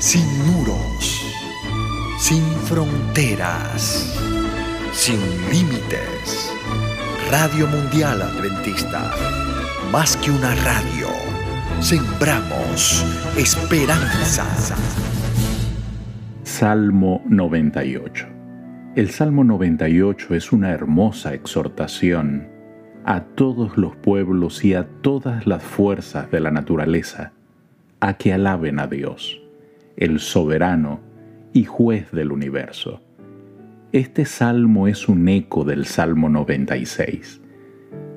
sin muros, sin fronteras, sin límites. Radio Mundial Adventista, más que una radio, sembramos esperanza. Salmo 98. El Salmo 98 es una hermosa exhortación a todos los pueblos y a todas las fuerzas de la naturaleza a que alaben a Dios el soberano y juez del universo. Este salmo es un eco del Salmo 96,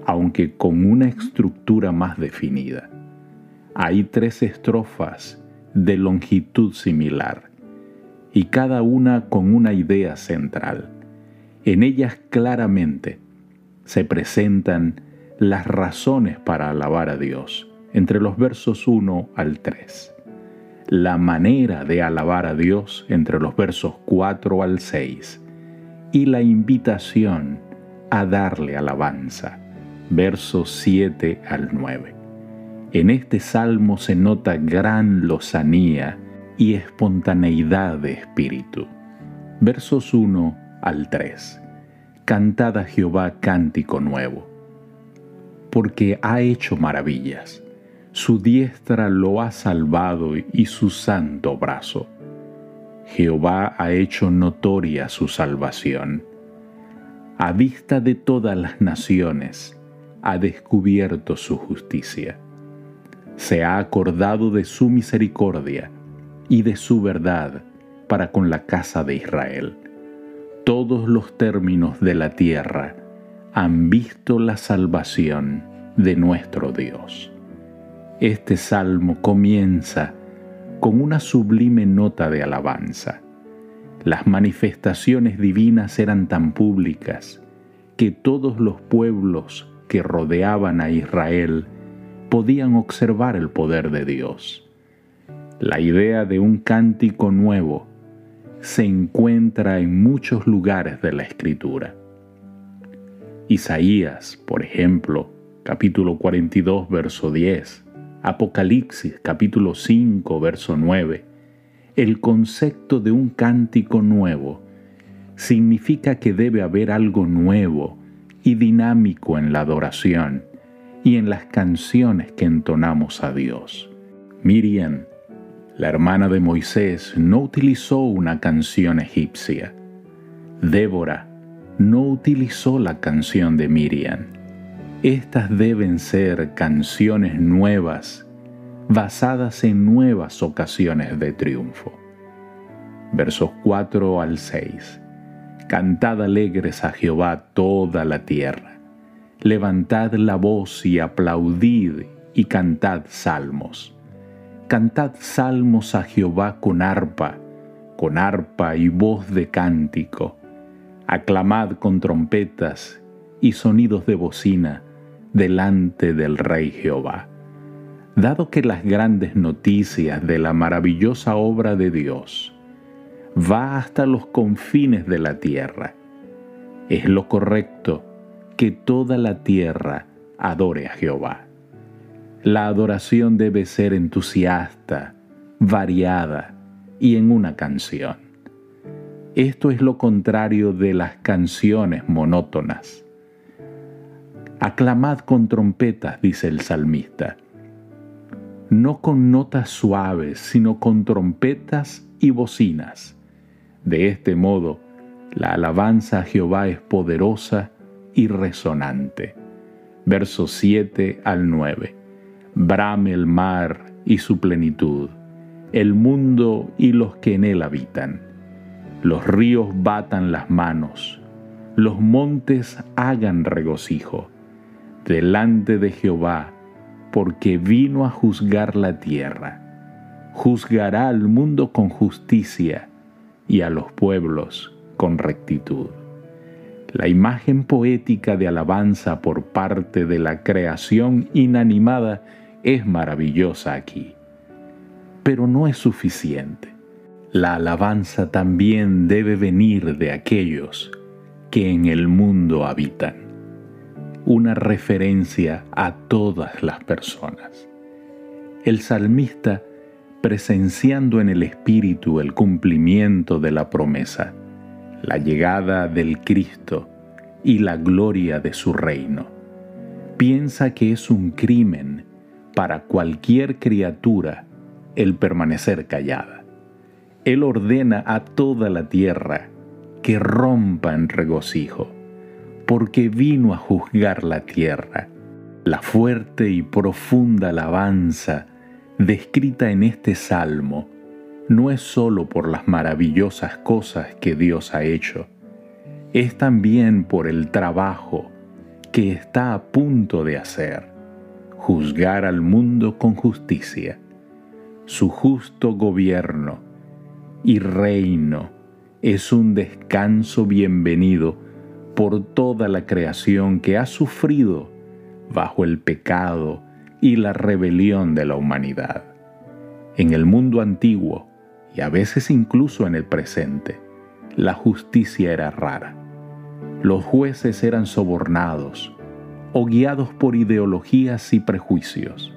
aunque con una estructura más definida. Hay tres estrofas de longitud similar y cada una con una idea central. En ellas claramente se presentan las razones para alabar a Dios, entre los versos 1 al 3 la manera de alabar a Dios entre los versos 4 al 6 y la invitación a darle alabanza, versos 7 al 9. En este salmo se nota gran lozanía y espontaneidad de espíritu. Versos 1 al 3. Cantad a Jehová cántico nuevo, porque ha hecho maravillas su diestra lo ha salvado y su santo brazo. Jehová ha hecho notoria su salvación. A vista de todas las naciones, ha descubierto su justicia. Se ha acordado de su misericordia y de su verdad para con la casa de Israel. Todos los términos de la tierra han visto la salvación de nuestro Dios. Este salmo comienza con una sublime nota de alabanza. Las manifestaciones divinas eran tan públicas que todos los pueblos que rodeaban a Israel podían observar el poder de Dios. La idea de un cántico nuevo se encuentra en muchos lugares de la Escritura. Isaías, por ejemplo, capítulo 42, verso 10, Apocalipsis capítulo 5, verso 9, el concepto de un cántico nuevo significa que debe haber algo nuevo y dinámico en la adoración y en las canciones que entonamos a Dios. Miriam, la hermana de Moisés, no utilizó una canción egipcia. Débora no utilizó la canción de Miriam. Estas deben ser canciones nuevas, basadas en nuevas ocasiones de triunfo. Versos 4 al 6. Cantad alegres a Jehová toda la tierra. Levantad la voz y aplaudid y cantad salmos. Cantad salmos a Jehová con arpa, con arpa y voz de cántico. Aclamad con trompetas y sonidos de bocina delante del Rey Jehová. Dado que las grandes noticias de la maravillosa obra de Dios va hasta los confines de la tierra, es lo correcto que toda la tierra adore a Jehová. La adoración debe ser entusiasta, variada y en una canción. Esto es lo contrario de las canciones monótonas Aclamad con trompetas, dice el salmista. No con notas suaves, sino con trompetas y bocinas. De este modo, la alabanza a Jehová es poderosa y resonante. Versos 7 al 9. Brame el mar y su plenitud, el mundo y los que en él habitan. Los ríos batan las manos, los montes hagan regocijo delante de Jehová, porque vino a juzgar la tierra. Juzgará al mundo con justicia y a los pueblos con rectitud. La imagen poética de alabanza por parte de la creación inanimada es maravillosa aquí, pero no es suficiente. La alabanza también debe venir de aquellos que en el mundo habitan una referencia a todas las personas. El salmista presenciando en el Espíritu el cumplimiento de la promesa, la llegada del Cristo y la gloria de su reino. Piensa que es un crimen para cualquier criatura el permanecer callada. Él ordena a toda la tierra que rompa en regocijo, porque vino a juzgar la tierra. La fuerte y profunda alabanza descrita en este salmo no es sólo por las maravillosas cosas que Dios ha hecho, es también por el trabajo que está a punto de hacer, juzgar al mundo con justicia, su justo gobierno y reino es un descanso bienvenido por toda la creación que ha sufrido bajo el pecado y la rebelión de la humanidad. En el mundo antiguo, y a veces incluso en el presente, la justicia era rara. Los jueces eran sobornados o guiados por ideologías y prejuicios.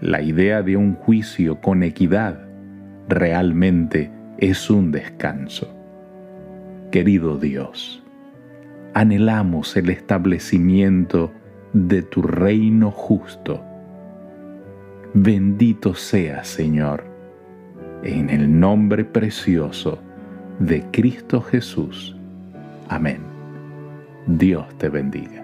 La idea de un juicio con equidad realmente es un descanso. Querido Dios, anhelamos el establecimiento de tu reino justo. Bendito sea, Señor, en el nombre precioso de Cristo Jesús. Amén. Dios te bendiga.